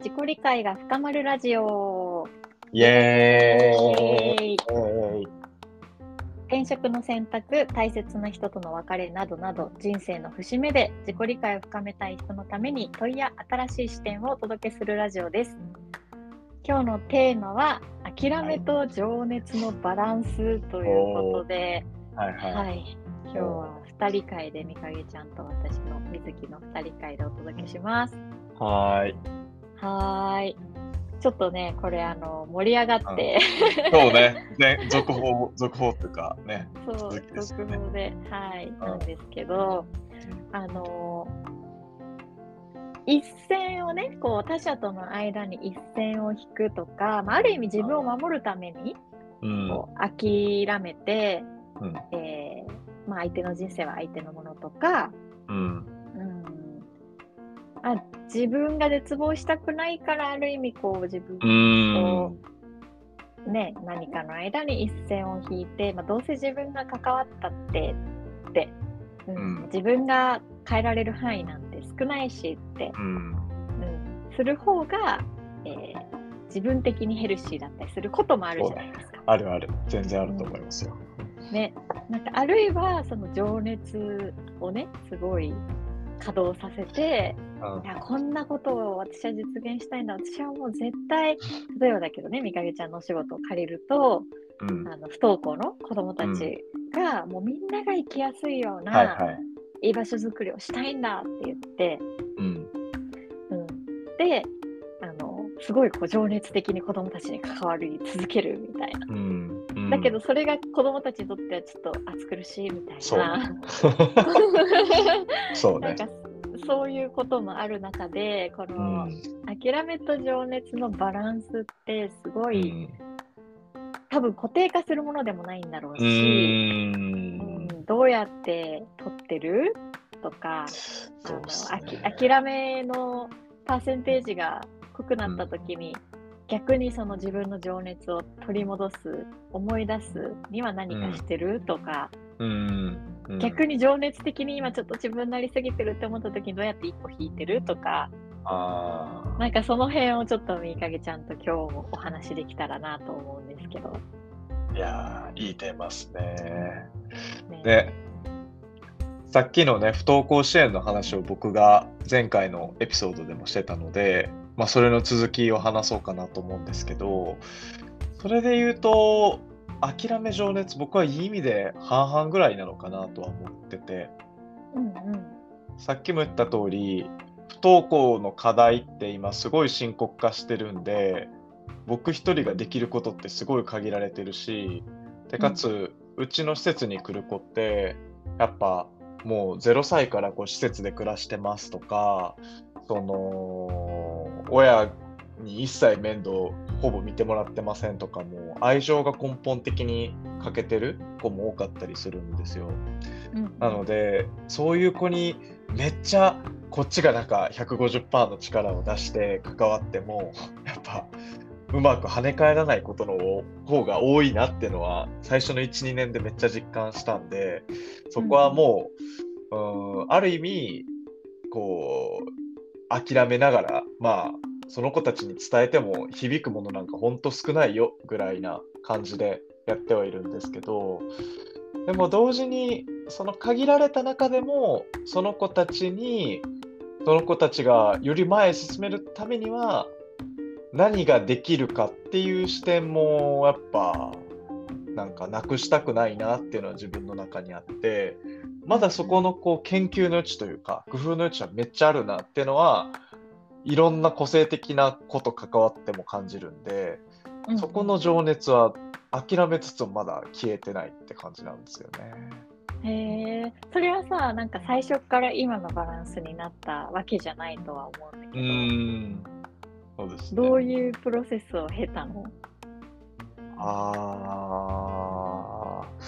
自己理解が深まるラジオ。イエーイ転職の選択、大切な人との別れなどなど、人生の節目で自己理解を深めたい人のために問いや新しい視点をお届けするラジオです。今日のテーマは、諦めと情熱のバランスということで、はいはい。はい、今日は2人会でみかげちゃんと私のみずきの2人会でお届けします。はーい。はーい。ちょっとね、これあの盛り上がって、そうね。ね、続報、続報っていうかね。そう、ね続報で、はい、なんですけど、あの一線をね、こう他者との間に一線を引くとか、まあ、ある意味自分を守るためにうん。こう諦めて、うん。えーまあ、相手の人生は相手のものとか、うん。うんあ自分が絶望したくないからある意味こう自分うーん。と、ね、何かの間に一線を引いて、まあ、どうせ自分が関わったってって、うんうん自分が変えられる範囲なんて少ないしって、うん。うん、する方が、えー自分的にヘルシーだったりすることもあるじゃないですか。あるある。全然あると思いますよ。ね、なんかあるいはその情熱をねすごい稼働させてうんいやこんなことを私は実現したいんだ私はもう絶対例えばだけどねみかげちゃんのお仕事を借りるとうん。あの不登校の子どもたちが、もうみんなが行きやすいような、はいはい。いい場所づくりをしたいんだって言って、うん。うん、であのすごいこう情熱的に子どもたちに関わり続けるみたいな。うん。うんだけど、それが子どもたちにとってはちょっと暑苦しいみたいな。ね。そうね。なんかそういうこともある中でこうの、ん。諦めと情熱のバランスってすごい、うん。多分固定化するものでもないんだろううし、ーうんん。どうやって取ってるとかあのあきね。諦めのパーセンテージが濃くなった時に、逆にその自分の情熱を取り戻す思い出すには何かしてる、とかうん。うん逆に情熱的に今ちょっと自分になりすぎてるって思った時にどうやって一歩引いてるとかああ。なんかその辺をちょっとみかげちゃんと今日もお話できたらなと思うんですけど。いやー、いいテーマですね。ねで、さっきのね、不登校支援の話を僕が前回のエピソードでもしてたので、まあ、それの続きを話そうかなと思うんですけど、それで言うと、諦め情熱、僕はいい意味で半々ぐらいなのかなとは思ってて、うんうん。さっきも言った通り、不登校の課題って今すごい深刻化してるんで、僕一人ができることってすごい限られてるし、でかつ、うちの施設に来る子って、やっぱもう0歳からこう施設で暮らしてますとか、その、親に一切面倒ほぼ見てもらってませんとかも、愛情が根本的に欠けてる子も多かったりするんですよ。うんなので、そういう子にめっちゃこっちがなんか150%の力を出して関わっても、やっぱうまく跳ね返らないことの方が多いなっていうのは、最初の1、2年でめっちゃ実感したんで、そこはもう、うん、ある意味、こう、諦めながら、まあ、その子たちに伝えても響くものなんかほんと少ないよぐらいな感じでやってはいるんですけど、でも同時にその限られた中でもその子たちにその子たちがより前へ進めるためには何ができるかっていう視点もやっぱなんかなくしたくないなっていうのは自分の中にあってまだそこのこう研究の余地というか工夫の余地はめっちゃあるなっていうのはいろんな個性的なこと関わっても感じるんでうんそこの情熱は諦めつつもまだ消えてないって感じなんですよね。へえそれはさなんか最初から今のバランスになったわけじゃないとは思うんだうけーん。そうですね。どどういうプロセスを経たの？あー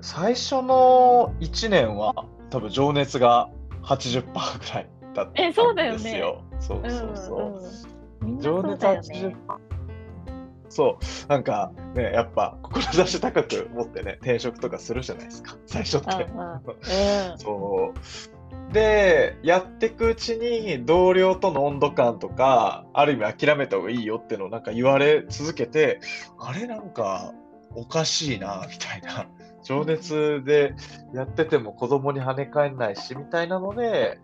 最初の1年は多分情熱が80%ぐらいだったんですよ。えそうだよねそうそうそう。うんうん情熱そうだよ80%ね。そう、なんかね、やっぱ志高く持ってね、転職とかするじゃないですか、最初って。うんそう。で、やっていくうちに同僚との温度感とか、ある意味諦めた方がいいよっていうのをなんか言われ続けて、あれなんかおかしいな、みたいな。情熱でやってても子供に跳ね返んないし、みたいなので、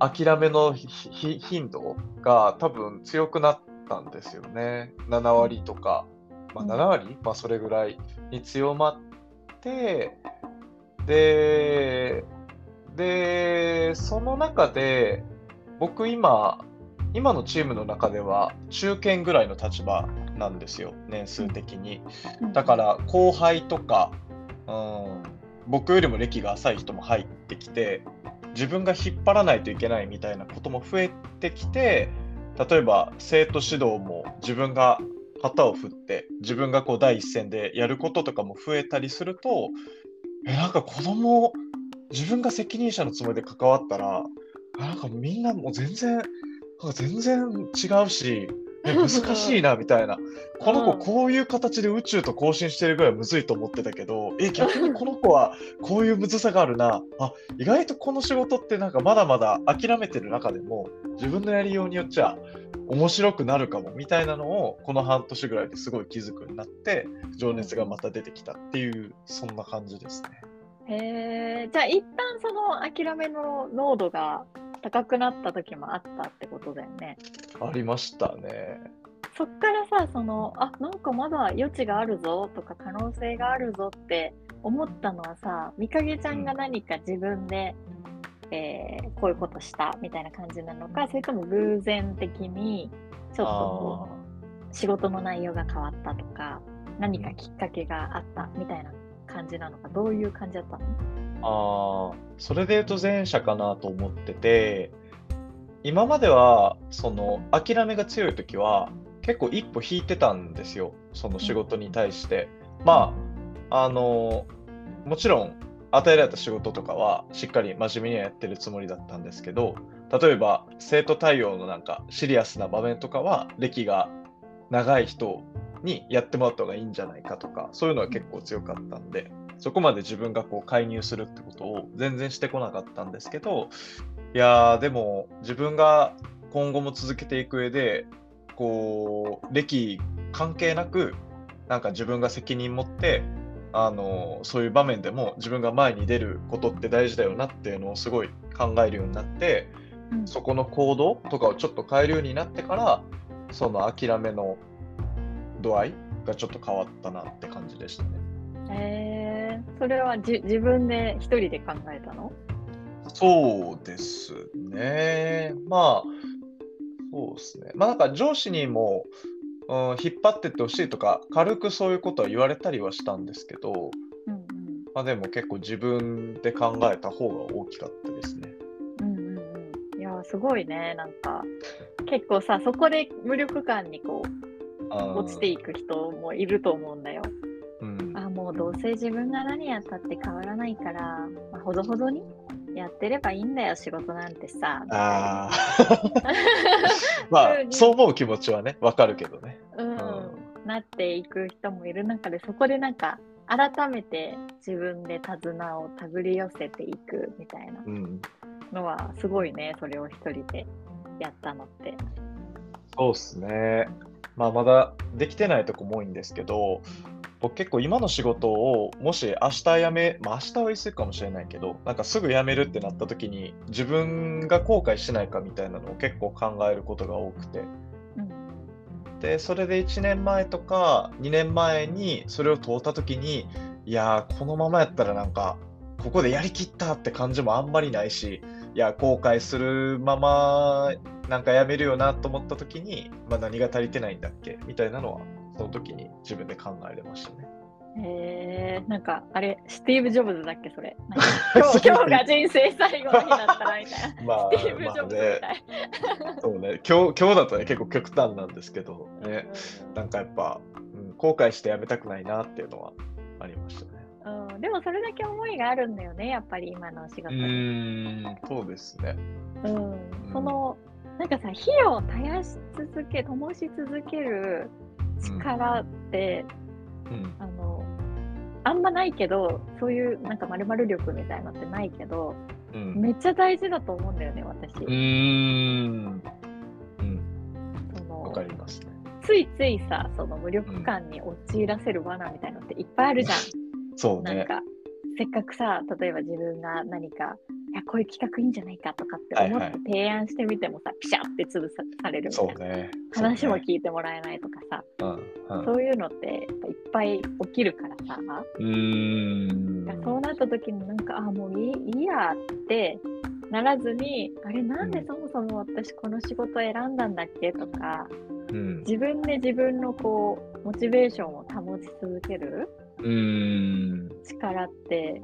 諦めの頻度が多分強くなったんですよね。7割とか。まあ、7割、まあ、それぐらいに強まって、で、で、その中で、僕今、今のチームの中では中堅ぐらいの立場なんですよ、年数的に。だから後輩とか、うん、僕よりも歴が浅い人も入ってきて、自分が引っ張らないといけないみたいなことも増えてきて、例えば生徒指導も自分が旗を振って自分がこう第一線でやることとかも増えたりするとえなんか子供自分が責任者のつもりで関わったら、なんかみんなもう全然、なんか全然違うし、難しいなみたいな。この子こういう形で宇宙と交信してるぐらいむずいと思ってたけど、え、逆にこの子はこういうむずさがあるな。あ、意外とこの仕事ってなんかまだまだ諦めてる中でも、自分のやりようによっちゃ面白くなるかもみたいなのを、この半年ぐらいですごい気づくようになって、情熱がまた出てきたっていう、そんな感じですね。へえじゃあ一旦その諦めの濃度が高くなった時もあったってことだよね。ありましたね。そっからさそのあなんかまだ余地があるぞとか可能性があるぞって思ったのはさみかげちゃんが何か自分で、うん、えー、こういうことしたみたいな感じなのかそれとも偶然的にちょっと仕事の内容が変わったとか何かきっかけがあったみたいな感じなのかどういう感じだったの？あそれで言うと前者かなと思ってて今まではその諦めが強い時は結構一歩引いてたんですよ。その仕事に対して。うん、まああのもちろん与えられた仕事とかはしっかり真面目にはやってるつもりだったんですけど例えば生徒対応のなんかシリアスな場面とかは歴が長い人にやってもらった方がいいんじゃないかとか、そういうのは結構強かったんで、そこまで自分がこう介入するってことを全然してこなかったんですけど、いやー、でも自分が今後も続けていく上で、こう、歴関係なく、なんか自分が責任持って、あのそういう場面でも自分が前に出ることって大事だよなっていうのをすごい考えるようになって、うん、そこの行動とかをちょっと変えるようになってからその諦めの度合いがちょっと変わったなって感じでしたね。えー、それはじ自分で一人で考えたの？そうですね。まあ、そうですね。まあなんか上司にも、うん、引っ張ってってほしいとか、軽くそういうことは言われたりはしたんですけど、うんうん、まあでも結構自分で考えた方が大きかったですね。うんうんうん。いや、すごいね。なんか、結構さ、そこで無力感にこう、落ちていく人もいると思うんだよ。うどうせ自分が何やったって変わらないから、まあ、ほどほどにやってればいいんだよ仕事なんてさ。あ まあそう思う気持ちはねわかるけどね、うん、うん、なっていく人もいる中でそこでなんか改めて自分で手綱を手繰り寄せていくみたいなのはすごいね、それを一人でやったのって。そうっすね。まあ、まだできてないとこも多いんですけど、僕結構今の仕事をもし明日辞め、まあ、明日は言い過ぎかもしれないけど、なんかすぐ辞めるってなった時に自分が後悔しないかみたいなのを結構考えることが多くて。で、それで1年前とか2年前にそれを通った時に、いやー、このままやったらなんか、ここでやりきったって感じもあんまりないし、いや、後悔するままなんかやめるよなと思った時に、まあ、何が足りてないんだっけみたいなのはその時に自分で考えれましたね。えー、なんかあれ、スティーブ・ジョブズだっけ、それ。今日今日が人生最後の日だったらみたいな。まあ、スティーブ・ジョブズみたい。まあね、そうね今日、今日だとね、結構極端なんですけど、ね、なんかやっぱ、うん、後悔してやめたくないなっていうのはありましたね。うん、でもそれだけ思いがあるんだよね、やっぱり今の仕事に。うん、そうですね。うん、そのなんかさ火を絶やし続け灯し続ける力って、うん、あのあんまないけどそういうなんかまる力みたいなのってないけどうん。めっちゃ大事だと思うんだよね、私。うーん。わかりますね。ついついさ、その無力感に陥らせる罠みたいなのっていっぱいあるじゃん。そうね。なんか、せっかくさ、例えば自分が何か、いや、こういう企画いいんじゃないかとかって思はいはいって提案してみてもさ、ピシャって潰さされるみたそいうな。ね。話も聞いてもらえないとかさ、うん。うんそういうのっていっぱい起きるからさ、うーん。そうなった時になんか、あ、もういいいいやってならずに、あれ、なんでそもそも私この仕事選んだんだっけとか、うん。自分で自分のこう、モチベーションを保ち続けるうーん。力って、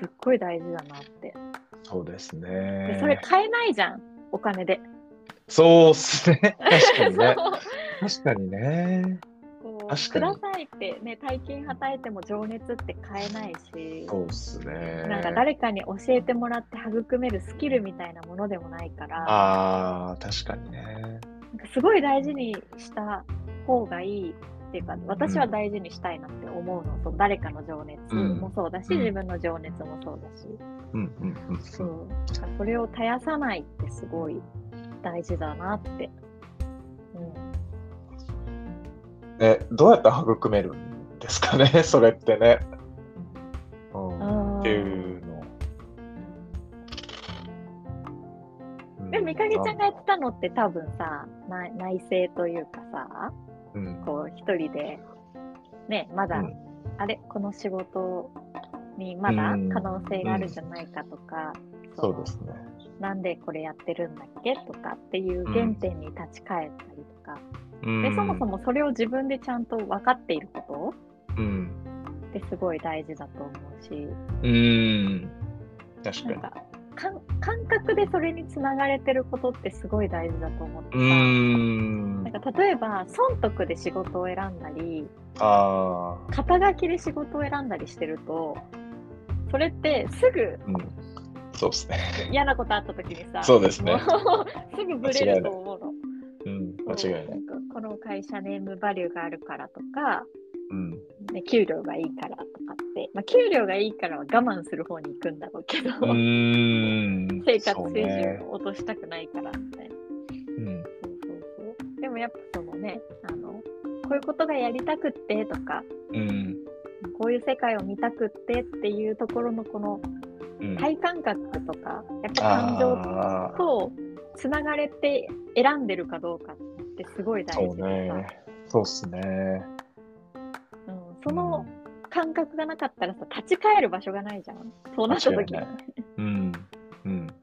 すっごい大事だなって。そうですでね。それ買えないじゃん、お金で。そうっすね。確かにね。確かにね。こうくださいってね、大金はたいても情熱って買えないし、そうっすね。なんか誰かに教えてもらって育めるスキルみたいなものでもないから、ああ、確かにね。なんかすごい大事にした方がいいっていうか、私は大事にしたいなって思うの、その誰かの情熱もそうだし、うん。自分の情熱もそうだし、うんうんうん。う。ん。そうそれを絶やさないってすごい大事だなって。うん。ね、どうやって育めるんですかね、それってね。うん、っていうの。うん。でも、みかげちゃんがやってたのって多分さ、内内政というかさ、うん、こう一人で、ね、まだ、うんあれ、この仕事にまだうん可能性があるんじゃないかとか、そうですね。なんでこれやってるんだっけとかっていう原点に立ち返ったりとか、うんでそもそもそれを自分でちゃんと分かっているこうん。とってすごい大事だと思うし、うん。確かに。感感覚でそれにつながれてることってすごい大事だと思ってなん。か例えば損得で仕事を選んだりああ。肩書きで仕事を選んだりしてるとそれってすぐうん。そうですね。嫌なことあった時にさそうですね すぐブレると思うの。うん。間違いない。この会社ネームバリューがあるからとか、うん。ね、給料がいいからとまあ、給料がいいからは我慢する方に行くんだろうけど。生活そう水ね準を落としたくないからみたいな。うん。そうそうそう。でもやっぱそのね、あの、こういうことがやりたくってとか、うん。こういう世界を見たくってっていうところのこのうん。体感覚とか、やっぱ感情。とつながれて選んでるかどうかってすごい大そう事でさ、ね。そうっすね。うん、その感覚がなかったらさ、立ち返る場所がないじゃん。そうなった時に。うん。うん。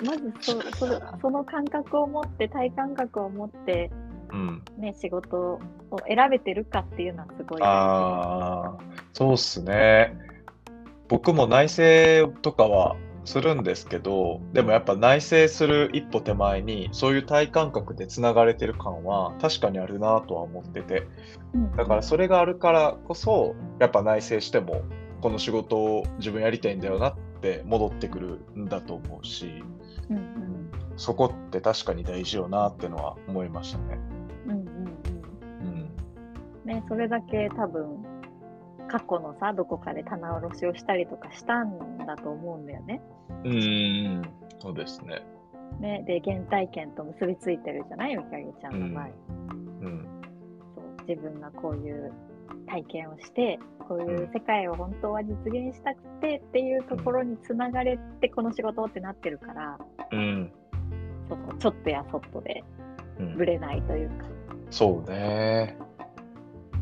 うん、まずそそれその感覚を持って、体感覚を持って、うん。ね、仕事を選べてるかっていうのはすごい。ああ、そうっすね。僕も内省とかはするんですけど、でもやっぱ内省する一歩手前に、そういう体感覚でつながれてる感は確かにあるなとは思ってて、うんだからそれがあるからこそ、やっぱ内省しても、この仕事を自分やりたいんだよなって戻ってくるんだと思うし、うんうんそこって確かに大事よなってのは思いましたね。うんうんうん。うんね、それだけ多分過去のさどこかで棚卸しをしたりとかしたんだと思うんだよね。うーん、そうですね。ねで原体験と結びついてるじゃないみかげちゃんの場合、うん。そう自分がこういう体験をしてこういう世界を本当は実現したくてっていうところにつながれてこの仕事ってなってるからうん。そのちょっとやそっとでうんぶれないというか。そうね。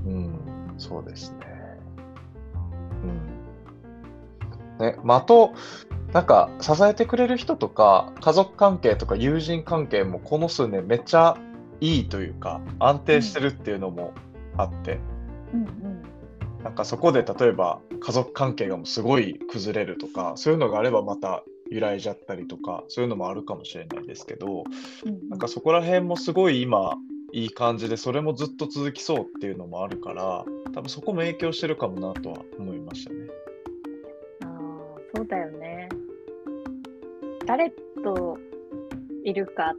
うん、そうですね。ね、まあ、あと、なんか、支えてくれる人とか、家族関係とか友人関係もこの数年めっちゃいいというか、安定してるっていうのもあって、うんうん。なんかそこで例えば家族関係がもうすごい崩れるとか、そういうのがあればまた揺らいじゃったりとか、そういうのもあるかもしれないですけど、うん。なんかそこら辺もすごい今いい感じでそれもずっと続きそうっていうのもあるから多分そこも影響してるかもなとは思いましたね。そうだよね。誰といるか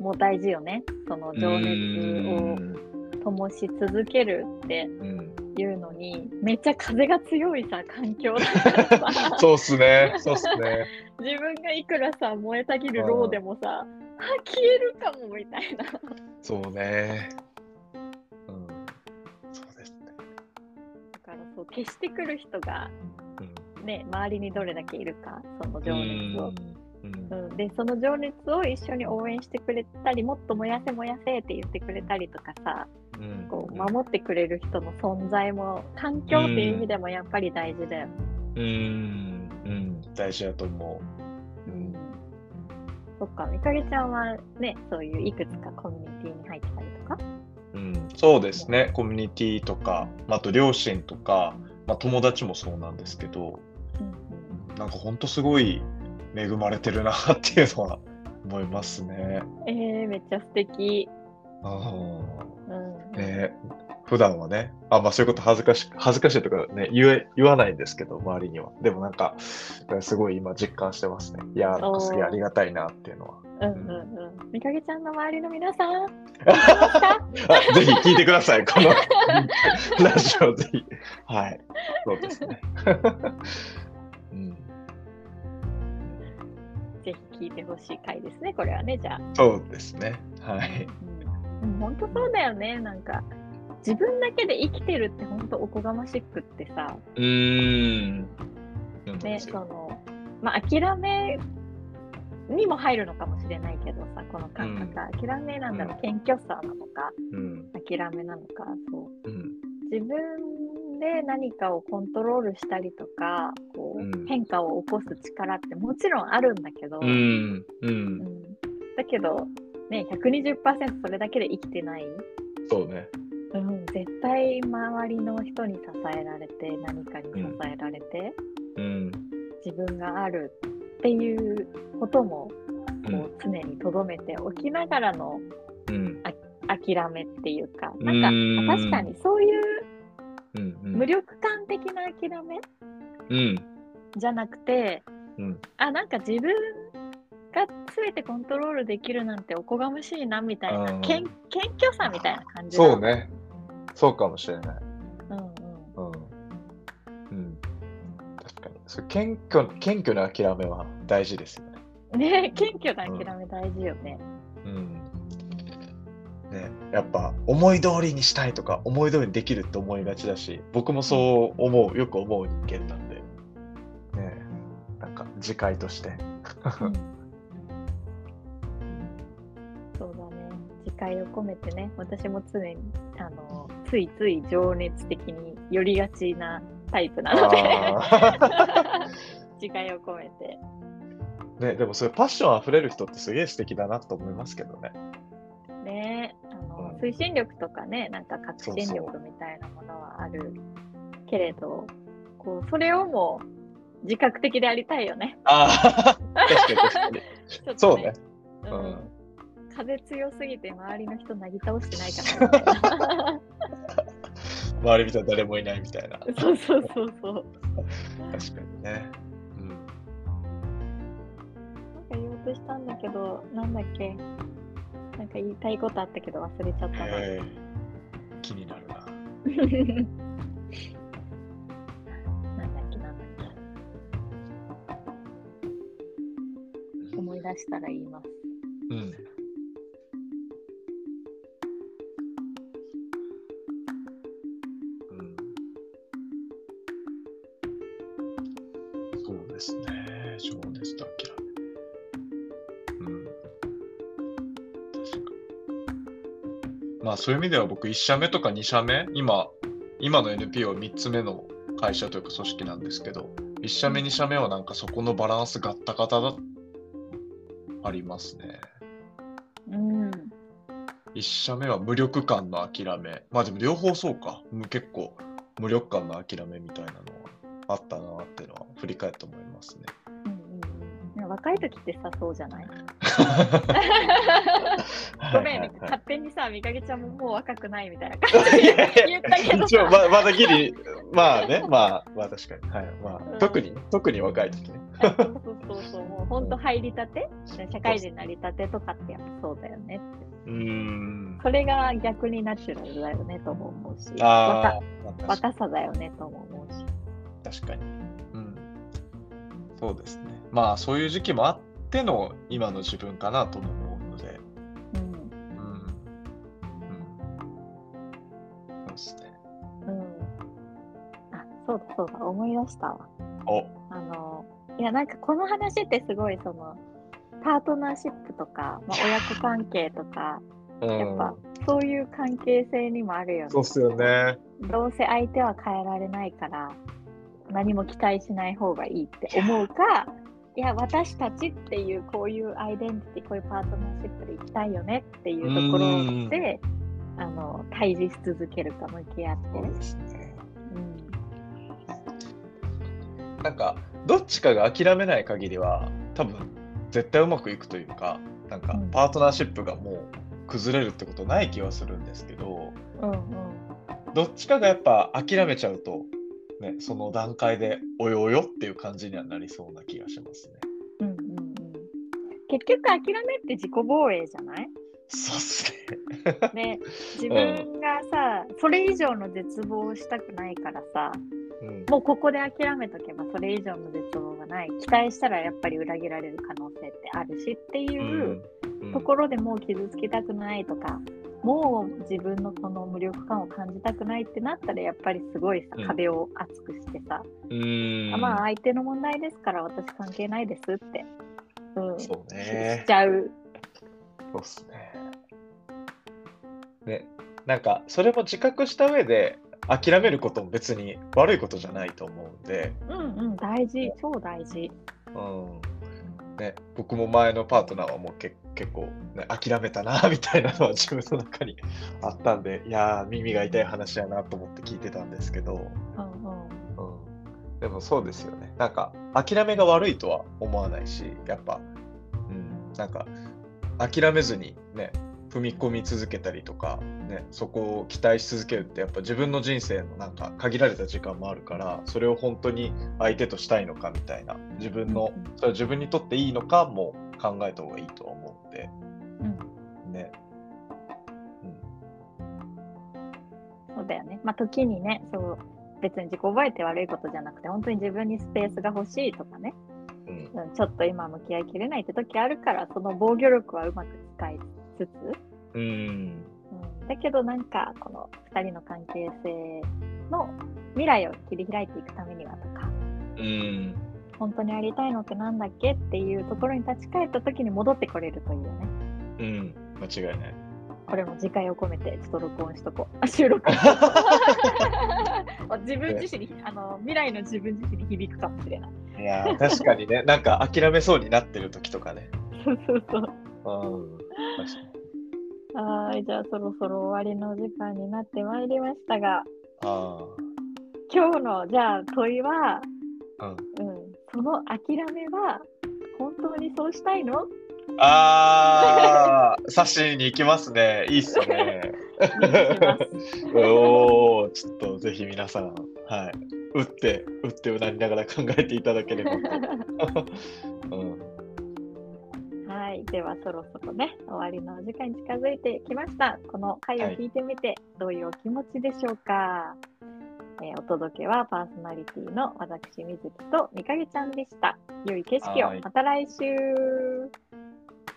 も大事よね。その情熱を灯し続けるって、うんいうのにめっちゃ風が強いさ環境だからさ そうっすね。そうっすね。自分がいくらさ燃えたぎるろうでもさ、あ消えるかもみたいなそうね。うん。そうですね。だからそう消してくる人がうん。ね周りにどれだけいるかその情熱を。うん。うん、でその情熱を一緒に応援してくれたりもっと燃やせ燃やせって言ってくれたりとかさうん。こう守ってくれる人の存在も環境っていう意味でもやっぱり大事だよね。うん。うん。大事だと思う。うん。そっかみかげちゃんはねそういういくつかコミュニティに入ってたりとか？うん、そうですね。コミュニティとか、あと両親とか、まあ、友達もそうなんですけど、うんなんか本当すごい恵まれてるなっていうのは思いますね。うん、えー、めっちゃ素敵。あうんーね普段はね、あ、まあそういうこと恥ずかし恥ずかしいとかね言え、言わないんですけど、周りには。でもなんか、すごい今実感してますね。いやー、なんかすげえありがたいなっていうのは。うんうんうん。みかげちゃんの周りの皆さん、あ ぜひ聞いてください、この ラジオぜひ。はい、そうですね。聞いてほしい回ですね、これはね、じゃあ。そうですね。はい。うん、本当そうだよね、なんか。自分だけで生きてるって本当おこがましくってさ、うーん。ね、その、まあ諦めにも入るのかもしれないけどさ、この感覚、諦めなんだろう、謙虚さなのか、うん。諦めなのか、そう。うん。自分で何かをコントロールしたりとか変化を起こす力ってもちろんあるんだけど、うん。う。うんんだけど、ね、120%それだけで生きてない、そうね。うん、絶対周りの人に支えられて何かに支えられて、うん。自分があるっていうこともうん。こう常に留めておきながらのうん。諦めっていうかなんかうん確かにそういううん。無力感的な諦めうん。じゃなくて、うん。あなんか自分が全てコントロールできるなんておこがましいなみたいなうん謙謙虚さみたいな感じそうね。そうかもしれない。うんうんうん。うん。確かに。そう謙虚、謙虚な諦めは大事ですよね。ね謙虚な諦め大事よね、うん。ね、やっぱ思い通りにしたいとか思い通りにできるって思いがちだし僕もそう思うよく思う人間なんでねなんか自戒として。う んそうだね。自戒を込めてね私も常にあのついつい情熱的に寄りがちなタイプなので。あ自戒 を込めて。ーね、でもそういうパッションあふれる人ってすげえ素敵だなと思いますけどね。ねあの、うん。推進力とかねなんか革新力みたいなものはあるけれどこうそれをも自覚的でありたいよね。ああ確かに確かに。ちょっとそうね。ううんん風強すぎて周りの人なぎ倒してないかな。周り見たら誰もいないみたいな。確かそうそうそうそう。にね。うん。なんか言おうとしたんだけど、なんだっけ？なんか言いたいことあったけど忘れちゃったな。えー気になるな。出したら言います。うん。うん。そうですね。情熱と諦め。うん。まあそういう意味では僕1社目とか2社目、今、今の NPO3 つ目の会社というか組織なんですけど、1社目2社目はなんかそこのバランスがあった方だっありますね。うん。1社目は無力感の諦め。まあでも両方そうか。む結構無力感の諦めみたいなのはあったなっていうのは振り返って思いますね。うんうんうん、若い時ってさ、そうじゃない？ごめん、はいはいはい勝手にさ、みかげちゃんももう若くないみたいな感じいやいや言ったけどままだギリ、まあね、まあ、まあ確かに。はいまあうん特に、特に若い時ね。あそうそうそうもう本当入りたて、社会人になりたてとかってやっぱそうだよねって。うん。それが逆にナチュラルだよねとも思うし、あ若あ、若さだよねとも思うし。確かに。うん。そうですね。まあ、そういう時期もあっての今の自分かなとも思うので。うんうん。うん。そうですね。うん、あそうだそうだ思い出したわ。お、あのいやなんかこの話ってすごいそのパートナーシップとか、まあ、親子関係とかうんやっぱそういう関係性にもあるよね。そうっすよね。どうせ相手は変えられないから何も期待しない方がいいって思うかいや私たちっていうこういうアイデンティティこういうパートナーシップでいきたいよねっていうところであの対峙し続けるか向き合ってそうね。ですね。うんなんか、どっちかが諦めない限りは、多分絶対うまくいくというか、なんかうんパートナーシップがもう崩れるってことない気はするんですけど、うんうんどっちかがやっぱ諦めちゃうと、ね、その段階でおよおよっていう感じにはなりそうな気がしますね。うんうんうん結局諦めって自己防衛じゃない？そうっすね。ね自分がさ、それ以上の絶望をしたくないからさうん、もうここで諦めとけばそれ以上の絶望がない期待したらやっぱり裏切られる可能性ってあるしっていううん。ところでもう傷つきたくないとか、もう自分のその無力感を感じたくないってなったらやっぱりすごいさうん。壁を厚くしてさ、うん。あまあ相手の問題ですから私関係ないですって、うん、そうしね。し。ちゃう。そうっすね。ね、なんかそれも自覚した上で諦めることも別に悪いことじゃないと思うんで、うんうん、大事、超大事。うん。ね、僕も前のパートナーはもうけ結構、ね、諦めたなみたいなのは自分の中にあったんで、いやー、耳が痛い話やなと思って聞いてたんですけど、うんうん。うん、でもそうですよね。なんか諦めが悪いとは思わないし、やっぱ、うん、なんか諦めずにね、踏み込み続けたりとか、ね、そこを期待し続けるってやっぱ自分の人生のなんか限られた時間もあるから、それを本当に相手としたいのかみたいな、自分の、それは自分にとっていいのかも考えた方がいいとは思うんで、うん。ね。うん。そうだよね。まあ、時にね、そう、別に自己覚えて悪いことじゃなくて、本当に自分にスペースが欲しいとかね、うん。うんちょっと今向き合いきれないって時あるから、その防御力はうまく使いつつ、うんうん、だけどなんか、この2人の関係性の未来を切り開いていくためにはとか、うん本当にやりたいのってなんだっけっていうところに立ち返った時に戻ってこれるといいよね。うん間違いない。これも次回を込めてちょっと録音しとこう。あ収録 自分自身に、あの未来の自分自身に響くかもしれない。いやー確かにね、なんか諦めそうになってる時とかね。そうそうそう。はい、じゃあそろそろ終わりの時間になってまいりましたが、あ今日のじゃあ問いは、あ、うん。うん、その諦めは本当にそうしたいの？ああ、刺しに行きますね。いいっすね。おお、ちょっとぜひ皆さん、はい。打って、打ってうなりながら考えていただければと。ではそろそろね、終わりのお時間に近づいてきました。この回を聞いてみて、どういうお気持ちでしょうか、えーお届けはパーソナリティの私、みずきとみかげちゃんでした。良い景色をはいまた来週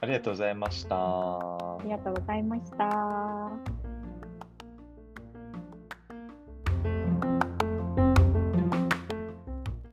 ありがとうございました。ありがとうございました。